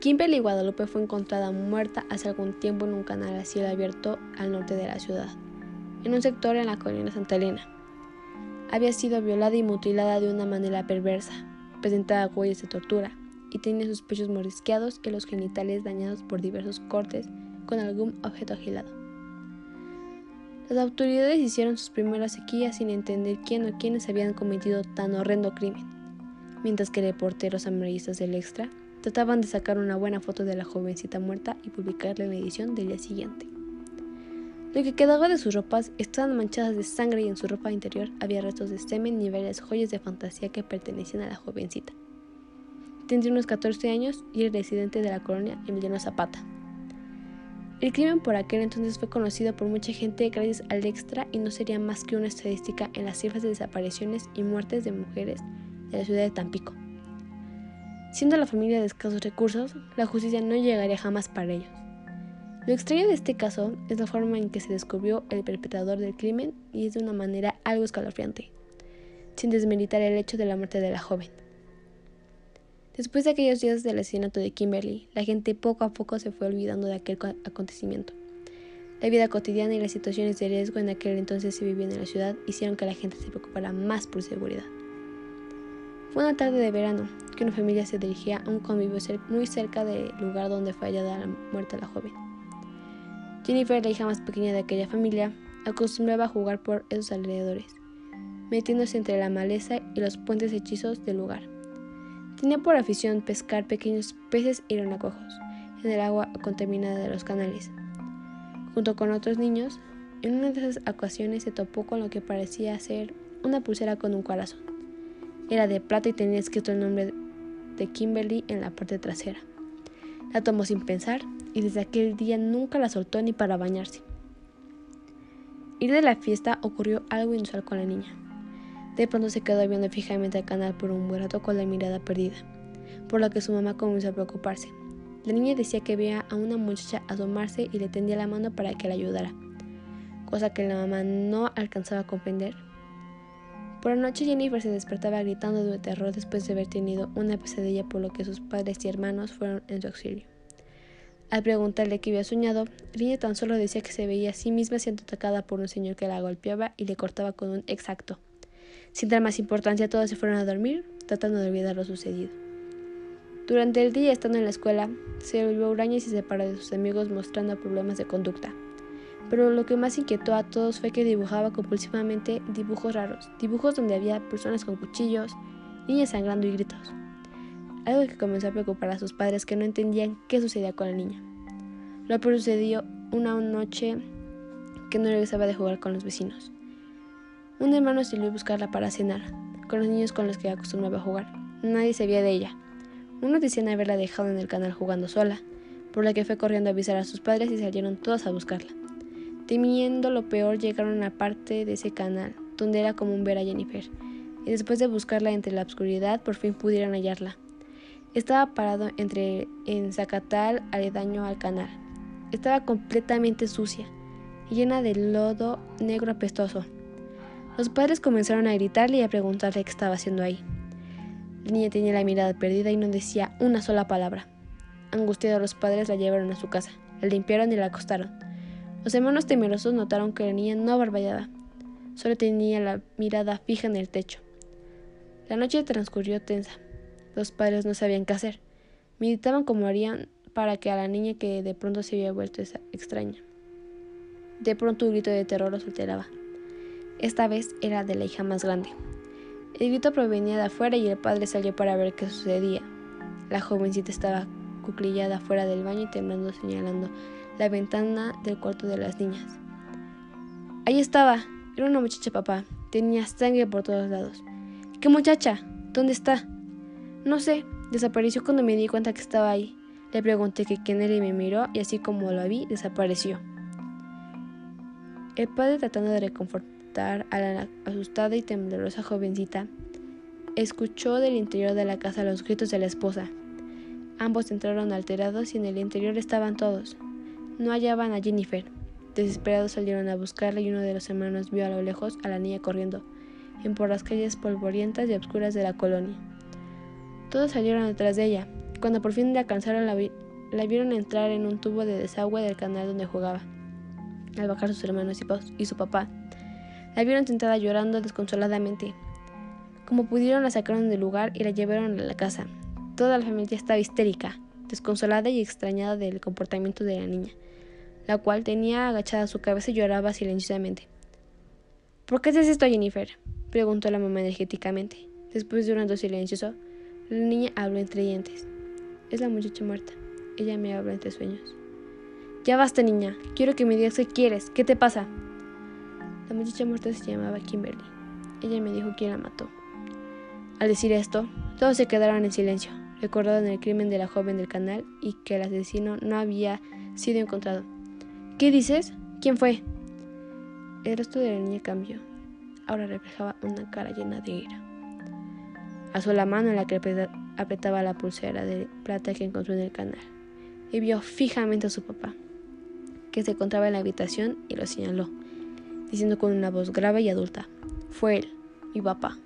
Kimberly Guadalupe fue encontrada muerta hace algún tiempo en un canal a cielo abierto al norte de la ciudad, en un sector en la colina Santa Elena. Había sido violada y mutilada de una manera perversa, presentaba huellas de tortura y tenía sus pechos morisqueados y los genitales dañados por diversos cortes con algún objeto agilado. Las autoridades hicieron sus primeras sequías sin entender quién o quiénes habían cometido tan horrendo crimen, mientras que reporteros amarillistas del Extra Trataban de sacar una buena foto de la jovencita muerta y publicarla en la edición del día siguiente. Lo que quedaba de sus ropas estaban manchadas de sangre y en su ropa interior había restos de semen y varias joyas de fantasía que pertenecían a la jovencita. Tendría unos 14 años y era residente de la colonia Emiliano Zapata. El crimen por aquel entonces fue conocido por mucha gente gracias al extra y no sería más que una estadística en las cifras de desapariciones y muertes de mujeres de la ciudad de Tampico. Siendo la familia de escasos recursos, la justicia no llegaría jamás para ellos. Lo extraño de este caso es la forma en que se descubrió el perpetrador del crimen y es de una manera algo escalofriante, sin desmeritar el hecho de la muerte de la joven. Después de aquellos días del asesinato de Kimberly, la gente poco a poco se fue olvidando de aquel acontecimiento. La vida cotidiana y las situaciones de riesgo en aquel entonces se vivían en la ciudad hicieron que la gente se preocupara más por seguridad. Fue una tarde de verano que una familia se dirigía a un convivio muy cerca del lugar donde fue hallada la muerta la joven. Jennifer, la hija más pequeña de aquella familia, acostumbraba a jugar por esos alrededores, metiéndose entre la maleza y los puentes hechizos del lugar. Tenía por afición pescar pequeños peces y renacuajos en el agua contaminada de los canales. Junto con otros niños, en una de esas ocasiones se topó con lo que parecía ser una pulsera con un corazón. Era de plata y tenía escrito el nombre de Kimberly en la parte trasera. La tomó sin pensar y desde aquel día nunca la soltó ni para bañarse. Ir de la fiesta ocurrió algo inusual con la niña. De pronto se quedó viendo fijamente al canal por un buen rato con la mirada perdida, por lo que su mamá comenzó a preocuparse. La niña decía que veía a una muchacha asomarse y le tendía la mano para que la ayudara, cosa que la mamá no alcanzaba a comprender por la noche Jennifer se despertaba gritando de terror después de haber tenido una pesadilla por lo que sus padres y hermanos fueron en su auxilio. Al preguntarle qué había soñado, la niña tan solo decía que se veía a sí misma siendo atacada por un señor que la golpeaba y le cortaba con un exacto. Sin dar más importancia, todos se fueron a dormir, tratando de olvidar lo sucedido. Durante el día, estando en la escuela, se volvió huraña y se separó de sus amigos mostrando problemas de conducta pero lo que más inquietó a todos fue que dibujaba compulsivamente dibujos raros, dibujos donde había personas con cuchillos, niñas sangrando y gritos. Algo que comenzó a preocupar a sus padres que no entendían qué sucedía con la niña. Lo sucedió una noche que no regresaba de jugar con los vecinos. Un hermano salió a buscarla para cenar, con los niños con los que acostumbraba jugar. Nadie sabía de ella. Unos decían haberla dejado en el canal jugando sola, por lo que fue corriendo a avisar a sus padres y salieron todos a buscarla. Temiendo lo peor, llegaron a parte de ese canal, donde era común ver a Jennifer, y después de buscarla entre la oscuridad, por fin pudieron hallarla. Estaba parado entre en Zacatal, aledaño al canal. Estaba completamente sucia llena de lodo negro apestoso. Los padres comenzaron a gritarle y a preguntarle qué estaba haciendo ahí. La niña tenía la mirada perdida y no decía una sola palabra. Angustiados los padres la llevaron a su casa, la limpiaron y la acostaron. Los hermanos temerosos notaron que la niña no barballaba, solo tenía la mirada fija en el techo. La noche transcurrió tensa. Los padres no sabían qué hacer. Meditaban cómo harían para que a la niña que de pronto se había vuelto extraña. De pronto un grito de terror los alteraba. Esta vez era de la hija más grande. El grito provenía de afuera y el padre salió para ver qué sucedía. La jovencita estaba cuclillada fuera del baño y temblando señalando la ventana del cuarto de las niñas. Ahí estaba. Era una muchacha, papá. Tenía sangre por todos lados. ¿Qué muchacha? ¿Dónde está? No sé. Desapareció cuando me di cuenta que estaba ahí. Le pregunté que quién era y me miró y así como lo vi, desapareció. El padre tratando de reconfortar a la asustada y temblorosa jovencita, escuchó del interior de la casa los gritos de la esposa. Ambos entraron alterados y en el interior estaban todos, no hallaban a Jennifer. Desesperados salieron a buscarla y uno de los hermanos vio a lo lejos a la niña corriendo en por las calles polvorientas y oscuras de la colonia. Todos salieron detrás de ella, Cuando por fin le alcanzaron, la, la vieron entrar en un tubo de desagüe del canal donde jugaba. Al bajar sus hermanos y su papá, la vieron sentada llorando desconsoladamente. Como pudieron, la sacaron del lugar y la llevaron a la casa. Toda la familia estaba histérica, desconsolada y extrañada del comportamiento de la niña, la cual tenía agachada su cabeza y lloraba silenciosamente. ¿Por qué haces esto, Jennifer? preguntó la mamá energéticamente. Después de un rato silencioso, la niña habló entre dientes. Es la muchacha muerta. Ella me habla entre sueños. Ya basta, niña. Quiero que me digas qué quieres. ¿Qué te pasa? La muchacha muerta se llamaba Kimberly. Ella me dijo quién la mató. Al decir esto, todos se quedaron en silencio, recordando el crimen de la joven del canal y que el asesino no había sido encontrado. ¿Qué dices? ¿Quién fue? El rostro de la niña cambió. Ahora reflejaba una cara llena de ira. Alzó la mano en la que apretaba la pulsera de plata que encontró en el canal y vio fijamente a su papá, que se encontraba en la habitación y lo señaló, diciendo con una voz grave y adulta, fue él, mi papá.